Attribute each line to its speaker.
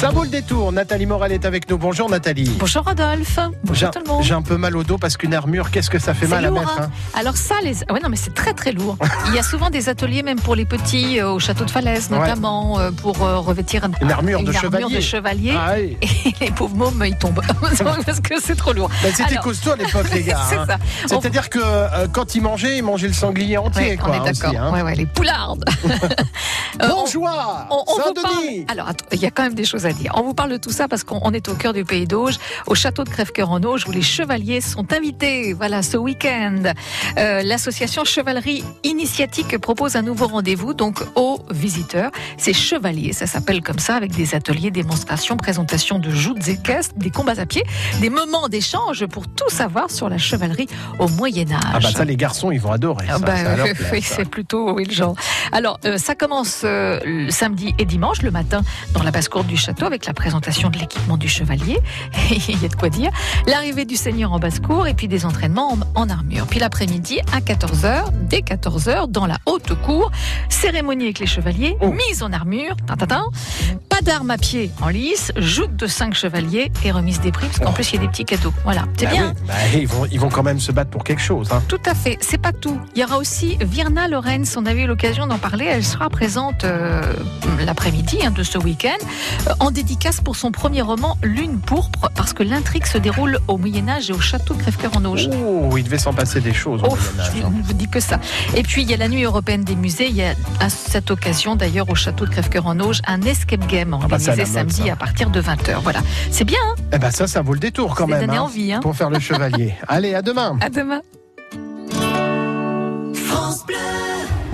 Speaker 1: Ça vaut le détour. Nathalie Morel est avec nous. Bonjour Nathalie.
Speaker 2: Bonjour Rodolphe. Bonjour tout le monde.
Speaker 1: J'ai un peu mal au dos parce qu'une armure, qu'est-ce que ça fait mal
Speaker 2: lourd,
Speaker 1: à mettre
Speaker 2: hein. Alors ça, les... ouais, non, mais c'est très très lourd. Il y a souvent des ateliers, même pour les petits, euh, au château de Falaise notamment, euh, pour euh, revêtir un-
Speaker 1: Une armure de
Speaker 2: une
Speaker 1: chevalier.
Speaker 2: de chevalier.
Speaker 1: Ah oui.
Speaker 2: Et les pauvres mômes, ils tombent parce que c'est trop lourd.
Speaker 1: Ben, C'était
Speaker 2: Alors,
Speaker 1: costaud à l'époque, les gars.
Speaker 2: C'est
Speaker 1: hein.
Speaker 2: ça.
Speaker 1: C'est-à-dire que euh, quand ils mangeaient, ils mangeaient le sanglier entier.
Speaker 2: Ouais,
Speaker 1: quoi,
Speaker 2: on est d'accord.
Speaker 1: hein.
Speaker 2: Les poulardes. On-
Speaker 1: Bonjour,
Speaker 2: On, on vous parle.
Speaker 1: Saint-Denis.
Speaker 2: Alors, il y a quand même des choses à dire. On vous parle de tout ça parce qu'on on est au cœur du pays d'Auge, au château de Crèvecoeur en Auge, où les chevaliers sont invités. Voilà, ce week-end, Euh, l'association Chevalerie Initiatique propose un nouveau rendez-vous donc aux visiteurs. C'est chevaliers, ça s'appelle comme ça, avec des ateliers, démonstrations, présentations de joutes équestres, des combats à pied, des moments d'échange pour tout savoir sur la chevalerie au Moyen Âge.
Speaker 1: Ah bah ça, les garçons, ils vont adorer.
Speaker 2: Ah
Speaker 1: ça,
Speaker 2: bah,
Speaker 1: c'est
Speaker 2: oui, plutôt oui, le genre. Alors, euh, ça commence euh, samedi et dimanche, le matin, dans la basse-cour du château, avec la présentation de l'équipement du chevalier. Il y a de quoi dire. L'arrivée du seigneur en basse-cour et puis des entraînements en, en armure. Puis l'après-midi, à 14h, dès 14h, dans la haute cour, cérémonie avec les chevaliers,
Speaker 1: Oh.
Speaker 2: mise en armure, pas d'armes à pied en lice, joute de 5 chevaliers et remise des prix, parce qu'en
Speaker 1: Oh.
Speaker 2: plus, il y a des petits cadeaux. Voilà, c'est
Speaker 1: Bah
Speaker 2: bien.
Speaker 1: oui, bah, ils, vont, ils vont quand même se battre pour quelque chose. hein.
Speaker 2: Tout à fait, c'est pas tout. Il y aura aussi Virna Lorenz, on avait eu l'occasion d'en parler, elle sera présente euh, l'après-midi hein, de ce week-end, euh, en dédicace pour son premier roman Lune pourpre, parce que l'intrigue se déroule au Moyen Âge et au château de Crèvecoeur en Auge.
Speaker 1: Oh, il devait s'en passer des choses. Au
Speaker 2: oh, je ne vous dis que ça. Et puis il y a la Nuit européenne des musées. Il y a à cette occasion d'ailleurs au château de Crèvecoeur en Auge un escape game
Speaker 1: ah bah,
Speaker 2: organisé samedi à partir de 20 h Voilà, c'est bien. Hein
Speaker 1: eh ben ça, ça vaut le détour quand même. Hein,
Speaker 2: envie, hein.
Speaker 1: Pour faire le chevalier. Allez, à demain.
Speaker 2: À demain. France